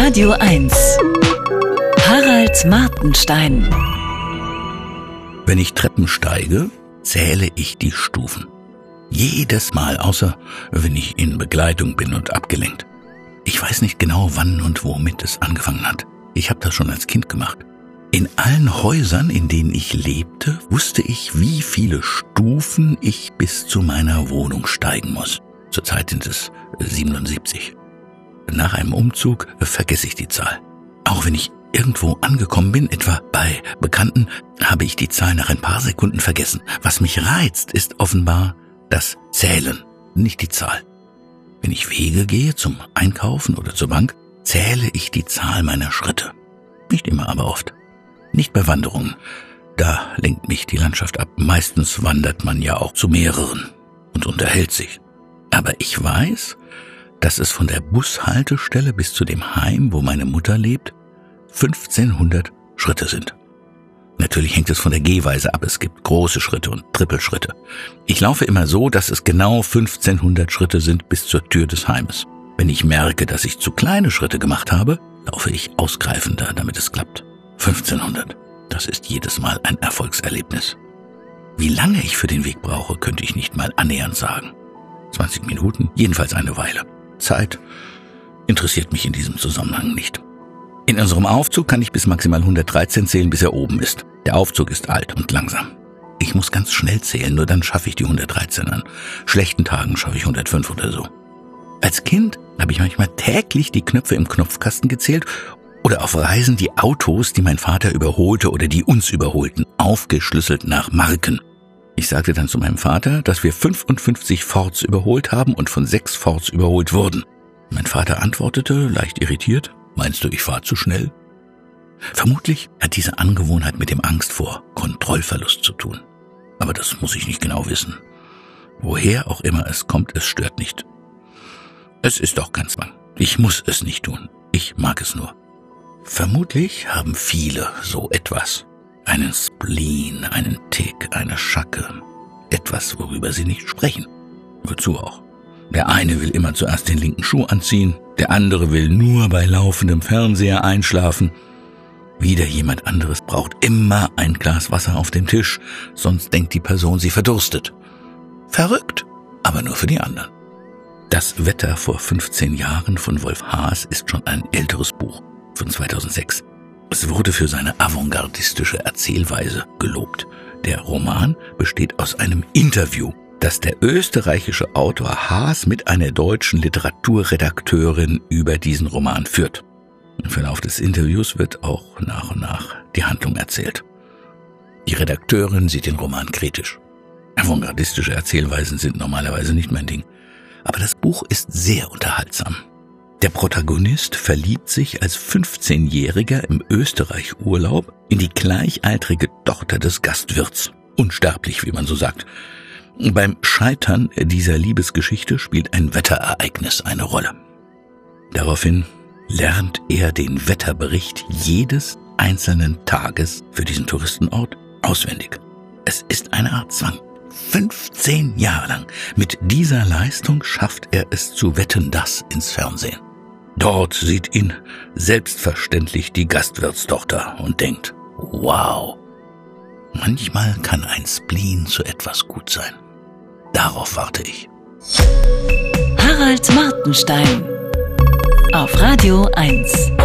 Radio 1. Harald Martenstein. Wenn ich Treppen steige, zähle ich die Stufen. Jedes Mal, außer wenn ich in Begleitung bin und abgelenkt. Ich weiß nicht genau, wann und womit es angefangen hat. Ich habe das schon als Kind gemacht. In allen Häusern, in denen ich lebte, wusste ich, wie viele Stufen ich bis zu meiner Wohnung steigen muss. Zurzeit sind es 77. Nach einem Umzug vergesse ich die Zahl. Auch wenn ich irgendwo angekommen bin, etwa bei Bekannten, habe ich die Zahl nach ein paar Sekunden vergessen. Was mich reizt, ist offenbar das Zählen, nicht die Zahl. Wenn ich Wege gehe zum Einkaufen oder zur Bank, zähle ich die Zahl meiner Schritte. Nicht immer, aber oft. Nicht bei Wanderungen. Da lenkt mich die Landschaft ab. Meistens wandert man ja auch zu mehreren und unterhält sich. Aber ich weiß, dass es von der Bushaltestelle bis zu dem Heim, wo meine Mutter lebt, 1500 Schritte sind. Natürlich hängt es von der Gehweise ab. Es gibt große Schritte und Trippelschritte. Ich laufe immer so, dass es genau 1500 Schritte sind bis zur Tür des Heimes. Wenn ich merke, dass ich zu kleine Schritte gemacht habe, laufe ich ausgreifender, damit es klappt. 1500. Das ist jedes Mal ein Erfolgserlebnis. Wie lange ich für den Weg brauche, könnte ich nicht mal annähernd sagen. 20 Minuten, jedenfalls eine Weile. Zeit interessiert mich in diesem Zusammenhang nicht. In unserem Aufzug kann ich bis maximal 113 zählen, bis er oben ist. Der Aufzug ist alt und langsam. Ich muss ganz schnell zählen, nur dann schaffe ich die 113 an. Schlechten Tagen schaffe ich 105 oder so. Als Kind habe ich manchmal täglich die Knöpfe im Knopfkasten gezählt oder auf Reisen die Autos, die mein Vater überholte oder die uns überholten, aufgeschlüsselt nach Marken. Ich sagte dann zu meinem Vater, dass wir 55 Forts überholt haben und von sechs Forts überholt wurden. Mein Vater antwortete, leicht irritiert, meinst du, ich fahre zu schnell? Vermutlich hat diese Angewohnheit mit dem Angst vor Kontrollverlust zu tun. Aber das muss ich nicht genau wissen. Woher auch immer es kommt, es stört nicht. Es ist doch kein Zwang. Ich muss es nicht tun. Ich mag es nur. Vermutlich haben viele so etwas einen Spleen, einen Tick, eine Schacke, etwas, worüber sie nicht sprechen. Wozu auch? Der eine will immer zuerst den linken Schuh anziehen, der andere will nur bei laufendem Fernseher einschlafen. Wieder jemand anderes braucht immer ein Glas Wasser auf dem Tisch, sonst denkt die Person, sie verdurstet. Verrückt, aber nur für die anderen. Das Wetter vor 15 Jahren von Wolf Haas ist schon ein älteres Buch von 2006. Es wurde für seine avantgardistische Erzählweise gelobt. Der Roman besteht aus einem Interview, das der österreichische Autor Haas mit einer deutschen Literaturredakteurin über diesen Roman führt. Im Verlauf des Interviews wird auch nach und nach die Handlung erzählt. Die Redakteurin sieht den Roman kritisch. Avantgardistische Erzählweisen sind normalerweise nicht mein Ding. Aber das Buch ist sehr unterhaltsam. Der Protagonist verliebt sich als 15-Jähriger im Österreich-Urlaub in die gleichaltrige Tochter des Gastwirts. Unsterblich, wie man so sagt. Beim Scheitern dieser Liebesgeschichte spielt ein Wetterereignis eine Rolle. Daraufhin lernt er den Wetterbericht jedes einzelnen Tages für diesen Touristenort auswendig. Es ist eine Art Zwang. 15 Jahre lang. Mit dieser Leistung schafft er es zu wetten das ins Fernsehen. Dort sieht ihn selbstverständlich die Gastwirtstochter und denkt, wow, manchmal kann ein Spleen zu etwas gut sein. Darauf warte ich. Harald Martenstein auf Radio 1.